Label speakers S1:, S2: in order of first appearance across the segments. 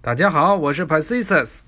S1: 大家好，我是 Pacius。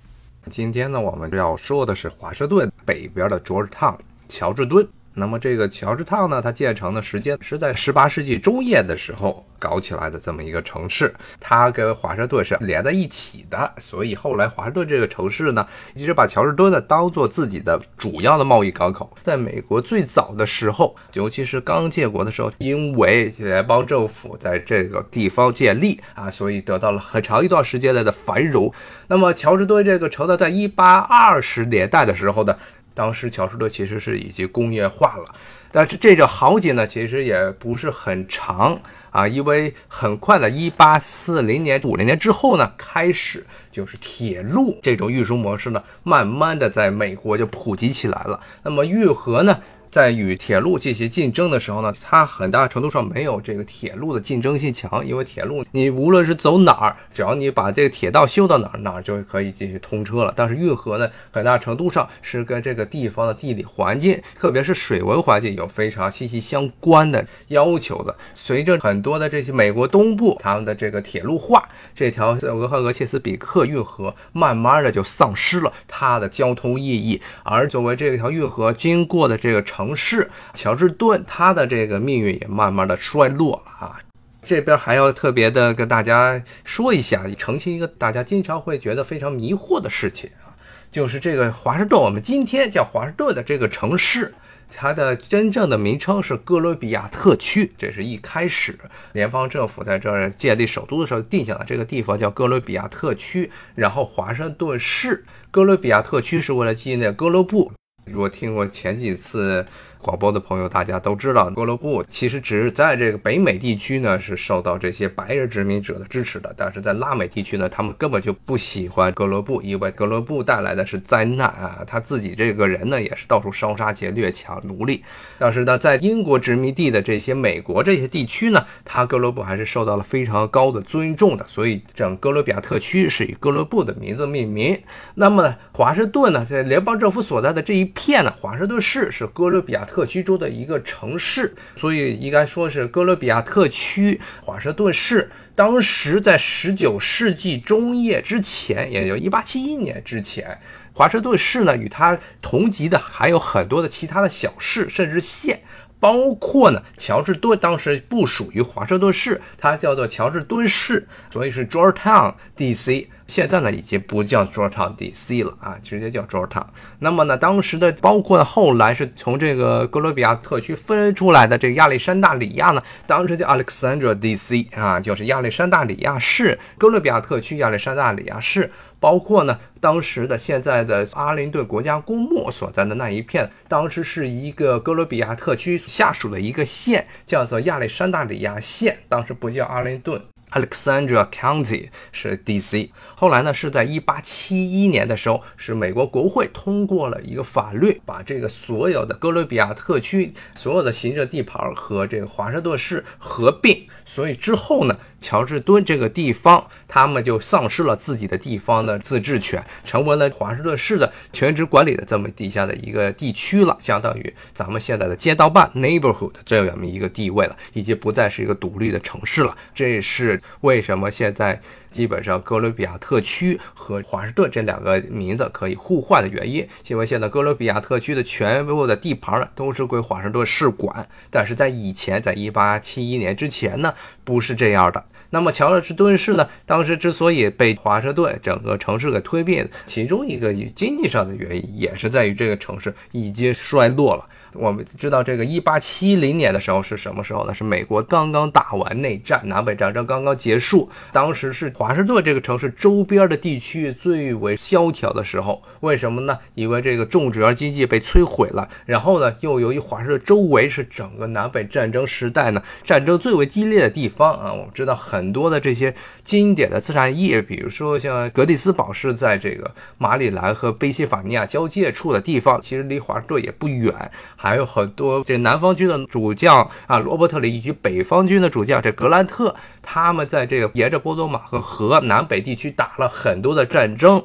S2: 今天呢，我们要说的是华盛顿北边的 Georgetown 乔治敦。那么这个乔治烫呢，它建成的时间是在十八世纪中叶的时候搞起来的这么一个城市，它跟华盛顿是连在一起的，所以后来华盛顿这个城市呢，一直把乔治敦呢当做自己的主要的贸易港口。在美国最早的时候，尤其是刚建国的时候，因为联邦政府在这个地方建立啊，所以得到了很长一段时间的繁荣。那么乔治敦这个城呢，在一八二十年代的时候呢。当时乔治敦其实是已经工业化了，但是这个豪杰呢，其实也不是很长啊，因为很快的，一八四零年、五零年之后呢，开始就是铁路这种运输模式呢，慢慢的在美国就普及起来了。那么运河呢？在与铁路进行竞争的时候呢，它很大程度上没有这个铁路的竞争性强，因为铁路你无论是走哪儿，只要你把这个铁道修到哪儿，哪儿就可以进行通车了。但是运河呢，很大程度上是跟这个地方的地理环境，特别是水文环境有非常息息相关的要求的。随着很多的这些美国东部他们的这个铁路化，这条俄亥俄切斯比克运河慢慢的就丧失了它的交通意义，而作为这条运河经过的这个城。城市乔治敦，他的这个命运也慢慢的衰落了啊。这边还要特别的跟大家说一下，澄清一个大家经常会觉得非常迷惑的事情啊，就是这个华盛顿，我们今天叫华盛顿的这个城市，它的真正的名称是哥伦比亚特区。这是一开始联邦政府在这儿建立首都的时候定下的，这个地方叫哥伦比亚特区。然后华盛顿市，哥伦比亚特区是为了纪念哥伦布。我听过前几次。广播的朋友，大家都知道，哥伦布其实只是在这个北美地区呢是受到这些白人殖民者的支持的，但是在拉美地区呢，他们根本就不喜欢哥伦布，因为哥伦布带来的是灾难啊，他自己这个人呢也是到处烧杀劫掠抢奴隶。但是呢，在英国殖民地的这些美国这些地区呢，他哥伦布还是受到了非常高的尊重的，所以整哥伦比亚特区是以哥伦布的名字命名。那么呢，华盛顿呢，在联邦政府所在的这一片呢，华盛顿市是哥伦比亚。特区州的一个城市，所以应该说是哥伦比亚特区华盛顿市。当时在十九世纪中叶之前，也就一八七一年之前，华盛顿市呢与它同级的还有很多的其他的小市甚至县，包括呢乔治敦，当时不属于华盛顿市，它叫做乔治敦市，所以是 Georgetown D.C。现在呢，已经不叫 Georgetown D.C. 了啊，直接叫 Georgetown。那么呢，当时的包括后来是从这个哥伦比亚特区分出来的这个亚历山大里亚呢，当时叫 Alexandria D.C. 啊，就是亚历山大里亚市，哥伦比亚特区亚历山大里亚市。包括呢，当时的现在的阿灵顿国家公墓所在的那一片，当时是一个哥伦比亚特区下属的一个县，叫做亚历山大里亚县，当时不叫阿灵顿。，Alexandra County 是 D.C. 后来呢，是在一八七一年的时候，是美国国会通过了一个法律，把这个所有的哥伦比亚特区所有的行政地盘和这个华盛顿市合并。所以之后呢，乔治敦这个地方，他们就丧失了自己的地方的自治权，成为了华盛顿市的全职管理的这么底下的一个地区了，相当于咱们现在的街道办 （neighborhood） 这样一个地位了，已经不再是一个独立的城市了。这是。为什么现在基本上哥伦比亚特区和华盛顿这两个名字可以互换的原因？因为现在哥伦比亚特区的全部的地盘呢都是归华盛顿市管，但是在以前，在一八七一年之前呢，不是这样的。那么乔治敦市呢，当时之所以被华盛顿整个城市给推并，其中一个经济上的原因也是在于这个城市已经衰落了。我们知道这个一八七零年的时候是什么时候呢？是美国刚刚打完内战，南北战争刚刚结束，当时是华盛顿这个城市周边的地区最为萧条的时候。为什么呢？因为这个种植园经济被摧毁了，然后呢，又由于华盛顿周围是整个南北战争时代呢战争最为激烈的地方啊。我们知道很多的这些经典的自然业，比如说像格蒂斯堡是在这个马里兰和宾夕法尼亚交界处的地方，其实离华盛顿也不远。还有很多这南方军的主将啊，罗伯特里以及北方军的主将这格兰特，他们在这个沿着波多马和河南北地区打了很多的战争。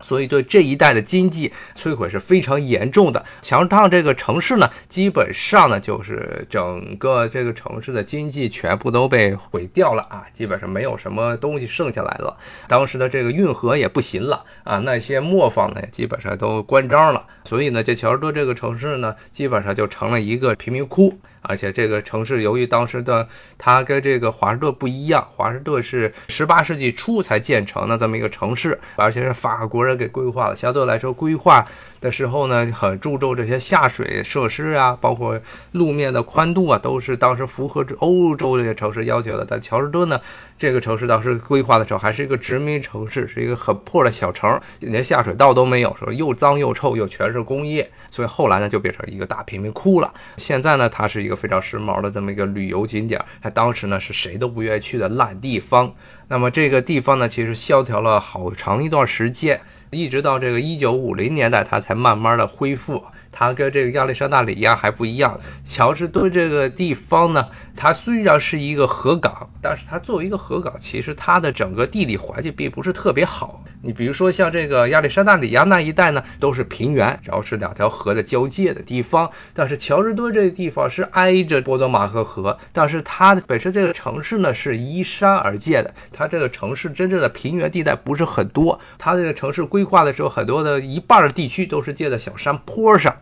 S2: 所以对这一带的经济摧毁是非常严重的。乔治烫这个城市呢，基本上呢就是整个这个城市的经济全部都被毁掉了啊，基本上没有什么东西剩下来了。当时的这个运河也不行了啊，那些磨坊呢基本上都关张了，所以呢，这乔治多这个城市呢，基本上就成了一个贫民窟。而且这个城市由于当时的它跟这个华盛顿不一样，华盛顿是十八世纪初才建成的这么一个城市，而且是法国人给规划的，相对来说规划。的时候呢，很注重这些下水设施啊，包括路面的宽度啊，都是当时符合欧洲这些城市要求的。但乔治敦呢，这个城市当时规划的时候还是一个殖民城市，是一个很破的小城，连下水道都没有，说又脏又臭，又全是工业，所以后来呢就变成一个大贫民窟了。现在呢，它是一个非常时髦的这么一个旅游景点，它当时呢是谁都不愿意去的烂地方。那么这个地方呢，其实萧条了好长一段时间。一直到这个一九五零年代，它才慢慢的恢复。它跟这个亚历山大里亚还不一样。乔治敦这个地方呢，它虽然是一个河港，但是它作为一个河港，其实它的整个地理环境并不是特别好。你比如说像这个亚历山大里亚那一带呢，都是平原，然后是两条河的交界的地方。但是乔治敦这个地方是挨着波多马克河，但是它本身这个城市呢是依山而建的，它这个城市真正的平原地带不是很多。它这个城市规划的时候，很多的一半的地区都是建在小山坡上。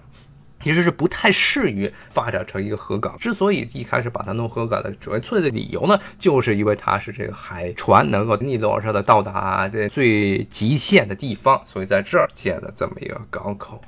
S2: 其实是不太适于发展成一个河港。之所以一开始把它弄河港的纯粹的理由呢，就是因为它是这个海船能够逆流而上的到达这最极限的地方，所以在这儿建了这么一个港口。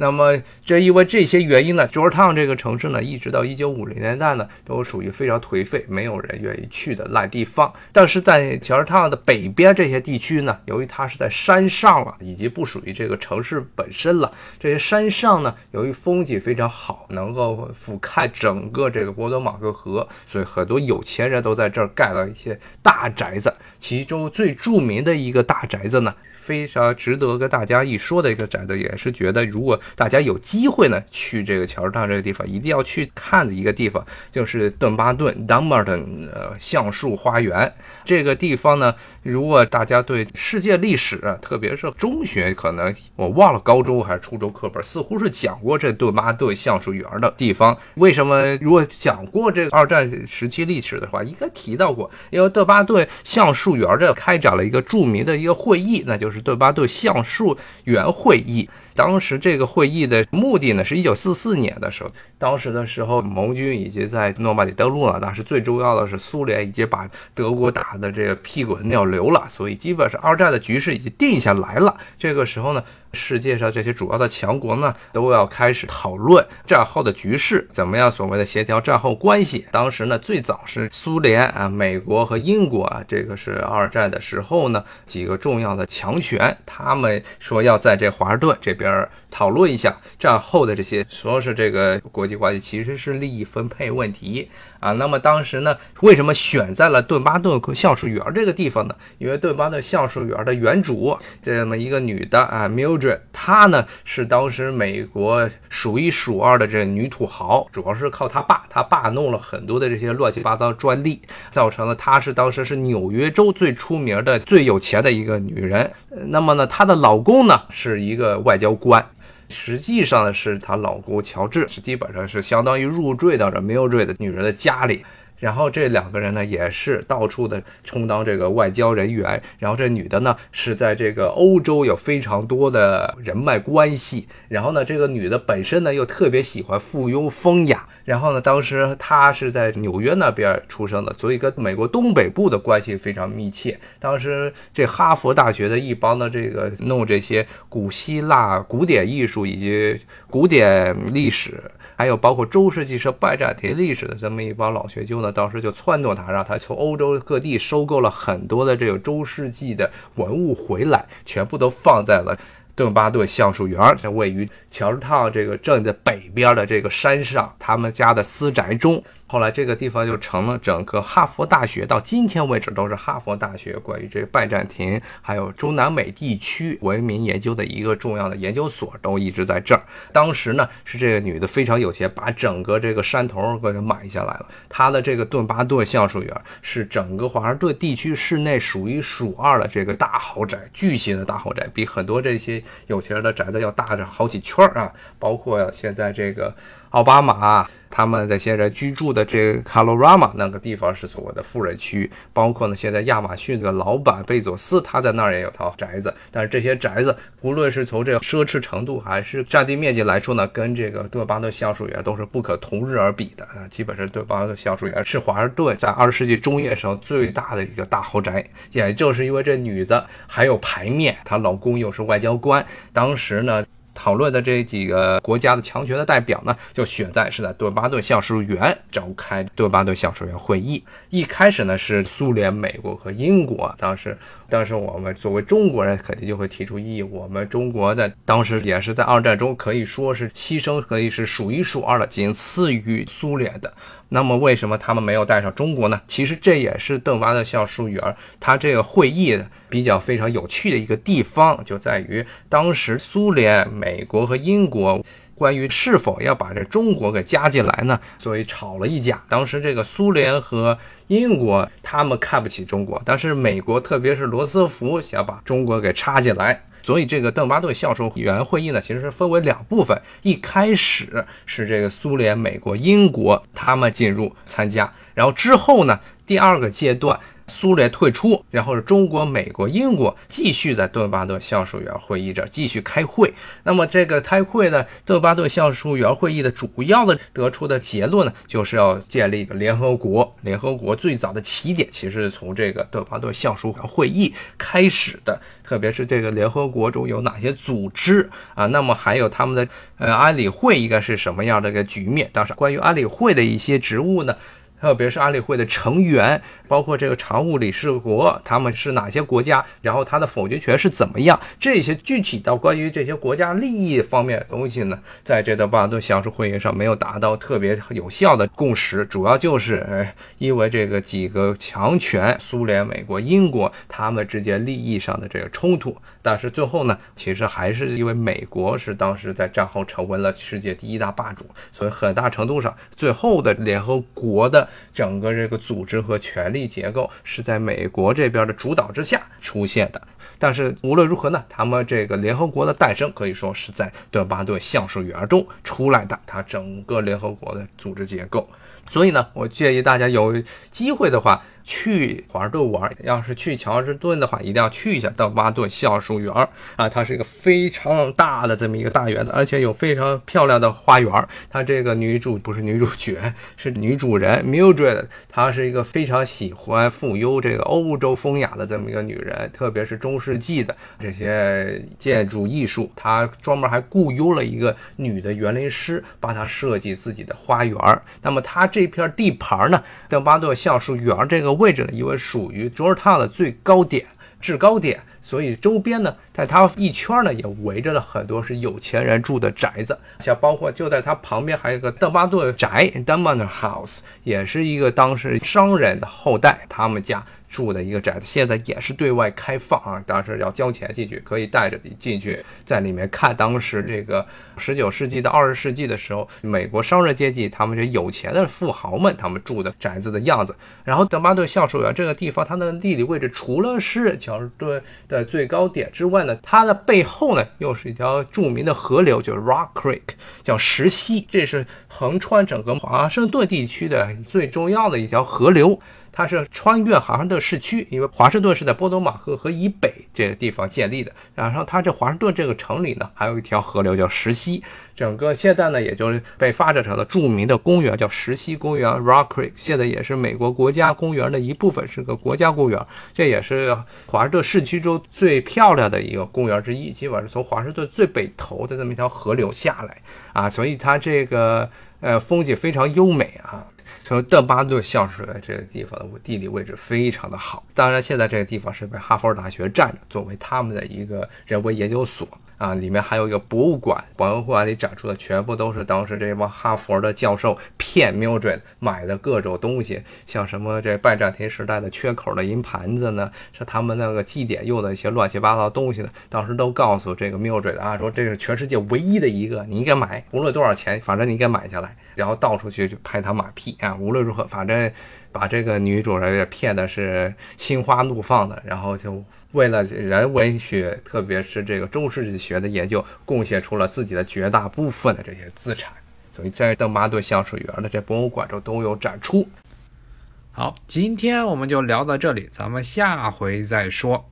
S2: 那么，正因为这些原因呢，Georgetown 这个城市呢，一直到一九五零年代呢，都属于非常颓废、没有人愿意去的烂地方。但是在乔治烫的北边这些地区呢，由于它是在山上了，以及不属于这个城市本身了，这些山上呢，由于风景非常好，能够俯瞰整个这个波多马克河，所以很多有钱人都在这儿盖了一些大宅子。其中最著名的一个大宅子呢。非常值得跟大家一说的一个宅子，也是觉得如果大家有机会呢，去这个乔治烫这个地方，一定要去看的一个地方，就是顿巴顿 （Dumbarton） 呃橡树花园。这个地方呢，如果大家对世界历史啊，特别是中学，可能我忘了高中还是初中课本，似乎是讲过这顿巴顿橡树园的地方。为什么？如果讲过这个二战时期历史的话，应该提到过，因为顿巴顿橡树园这开展了一个著名的一个会议，那就是。对巴对橡树园会议，当时这个会议的目的呢，是一九四四年的时候，当时的时候，盟军已经在诺曼底登陆了，但是最重要的是，苏联已经把德国打的这个屁滚尿流了，所以基本上二战的局势已经定下来了。这个时候呢。世界上这些主要的强国呢，都要开始讨论战后的局势怎么样，所谓的协调战后关系。当时呢，最早是苏联啊、美国和英国啊，这个是二战的时候呢，几个重要的强权，他们说要在这华盛顿这边讨论一下战后的这些，说是这个国际关系其实是利益分配问题。啊，那么当时呢，为什么选在了顿巴顿橡树园这个地方呢？因为顿巴顿橡树园的园主这么一个女的啊，Mildred，她呢是当时美国数一数二的这女土豪，主要是靠她爸，她爸弄了很多的这些乱七八糟专利，造成了她是当时是纽约州最出名的、最有钱的一个女人。那么呢，她的老公呢是一个外交关。实际上呢，是她老公乔治，是基本上是相当于入赘到这没有赘的女人的家里。然后这两个人呢，也是到处的充当这个外交人员。然后这女的呢，是在这个欧洲有非常多的人脉关系。然后呢，这个女的本身呢，又特别喜欢附庸风雅。然后呢，当时她是在纽约那边出生的，所以跟美国东北部的关系非常密切。当时这哈佛大学的一帮的这个弄这些古希腊古典艺术以及古典历史。还有包括中世纪是拜占庭历史的这么一帮老学究呢，当时就撺掇他，让他从欧洲各地收购了很多的这个中世纪的文物回来，全部都放在了顿巴顿橡树园，在位于乔治烫这个镇的北边的这个山上，他们家的私宅中。后来这个地方就成了整个哈佛大学到今天为止都是哈佛大学关于这拜占庭还有中南美地区文明研究的一个重要的研究所，都一直在这儿。当时呢是这个女的非常有钱，把整个这个山头给买下来了。她的这个顿巴顿橡树园是整个华盛顿地区市内数一数二的这个大豪宅，巨型的大豪宅，比很多这些有钱人的宅子要大着好几圈儿啊！包括现在这个奥巴马。他们这些人居住的这个卡罗拉玛那个地方是所谓的富人区，包括呢现在亚马逊的老板贝佐斯他在那儿也有套宅子，但是这些宅子无论是从这个奢侈程度还是占地面积来说呢，跟这个顿巴顿橡树园都是不可同日而比的啊，基本上顿巴顿橡树园是华盛顿在二十世纪中叶时候最大的一个大豪宅，也就是因为这女子还有牌面，她老公又是外交官，当时呢。讨论的这几个国家的强权的代表呢，就选在是在顿巴顿橡树园召开顿巴顿橡树园会议。一开始呢是苏联、美国和英国，当时，当时我们作为中国人肯定就会提出异议。我们中国的当时也是在二战中可以说是牺牲可以是数一数二的，仅次于苏联的。那么为什么他们没有带上中国呢？其实这也是邓巴的橡树园，它这个会议比较非常有趣的一个地方，就在于当时苏联、美美国和英国关于是否要把这中国给加进来呢，所以吵了一架。当时这个苏联和英国他们看不起中国，但是美国特别是罗斯福想把中国给插进来。所以这个邓巴顿橡树园会议呢，其实是分为两部分。一开始是这个苏联、美国、英国他们进入参加，然后之后呢，第二个阶段。苏联退出，然后是中国、美国、英国继续在顿巴顿橡树园会议这继续开会。那么这个开会呢，顿巴顿橡树园会议的主要的得出的结论呢，就是要建立一个联合国。联合国最早的起点其实是从这个顿巴顿橡树园会议开始的，特别是这个联合国中有哪些组织啊？那么还有他们的呃安理会应该是什么样的一个局面？当时关于安理会的一些职务呢？特别是安理会的成员，包括这个常务理事国，他们是哪些国家？然后他的否决权是怎么样？这些具体到关于这些国家利益方面的东西呢，在这个巴顿橡树会议上没有达到特别有效的共识，主要就是，因为这个几个强权，苏联、美国、英国，他们之间利益上的这个冲突。但是最后呢，其实还是因为美国是当时在战后成为了世界第一大霸主，所以很大程度上，最后的联合国的整个这个组织和权力结构是在美国这边的主导之下出现的。但是无论如何呢，他们这个联合国的诞生可以说是在顿巴顿橡树园中出来的，它整个联合国的组织结构。所以呢，我建议大家有机会的话。去华盛顿玩，要是去乔治敦的话，一定要去一下邓巴顿橡树园啊！它是一个非常大的这么一个大园子，而且有非常漂亮的花园。它这个女主不是女主角，是女主人 Mildred，她是一个非常喜欢富有这个欧洲风雅的这么一个女人，特别是中世纪的这些建筑艺术，她专门还雇佣了一个女的园林师，帮她设计自己的花园。那么她这这片地盘呢，邓巴顿橡树园这个。位置呢，因为属于卓尔塔的最高点、制高点，所以周边呢，在它一圈呢，也围着了很多是有钱人住的宅子，像包括就在它旁边还有个邓巴顿宅 （Dumbarton House），也是一个当时商人的后代，他们家。住的一个宅子，现在也是对外开放啊，当时要交钱进去，可以带着你进去，在里面看当时这个十九世纪到二十世纪的时候，美国商人阶级他们这有钱的富豪们他们住的宅子的样子。然后德巴顿橡树园这个地方，它的地理位置除了是乔治敦的最高点之外呢，它的背后呢又是一条著名的河流，就是 Rock Creek，叫石溪，这是横穿整个华盛顿地区的最重要的一条河流。它是穿越华盛顿市区，因为华盛顿是在波多马河河以北这个地方建立的。然后它这华盛顿这个城里呢，还有一条河流叫石溪。整个现在呢，也就是被发展成了著名的公园，叫石溪公园 （Rock Creek）。现在也是美国国家公园的一部分，是个国家公园。这也是华盛顿市区中最漂亮的一个公园之一，基本是从华盛顿最北头的这么一条河流下来啊，所以它这个呃风景非常优美啊。说邓巴顿橡树园这个地方的地理位置非常的好，当然现在这个地方是被哈佛大学占着，作为他们的一个人文研究所。啊，里面还有一个博物馆，博物馆里展出的全部都是当时这帮哈佛的教授骗 Mildred 买的各种东西，像什么这拜占庭时代的缺口的银盘子呢，是他们那个祭典用的一些乱七八糟东西呢，当时都告诉这个 Mildred 啊，说这是全世界唯一的一个，你应该买，无论多少钱，反正你应该买下来，然后到处去去拍他马屁啊，无论如何，反正把这个女主人也骗的是心花怒放的，然后就。为了人文学，特别是这个中世纪学的研究，贡献出了自己的绝大部分的这些资产，所以在邓巴顿橡树园的这博物馆中都有展出。
S1: 好，今天我们就聊到这里，咱们下回再说。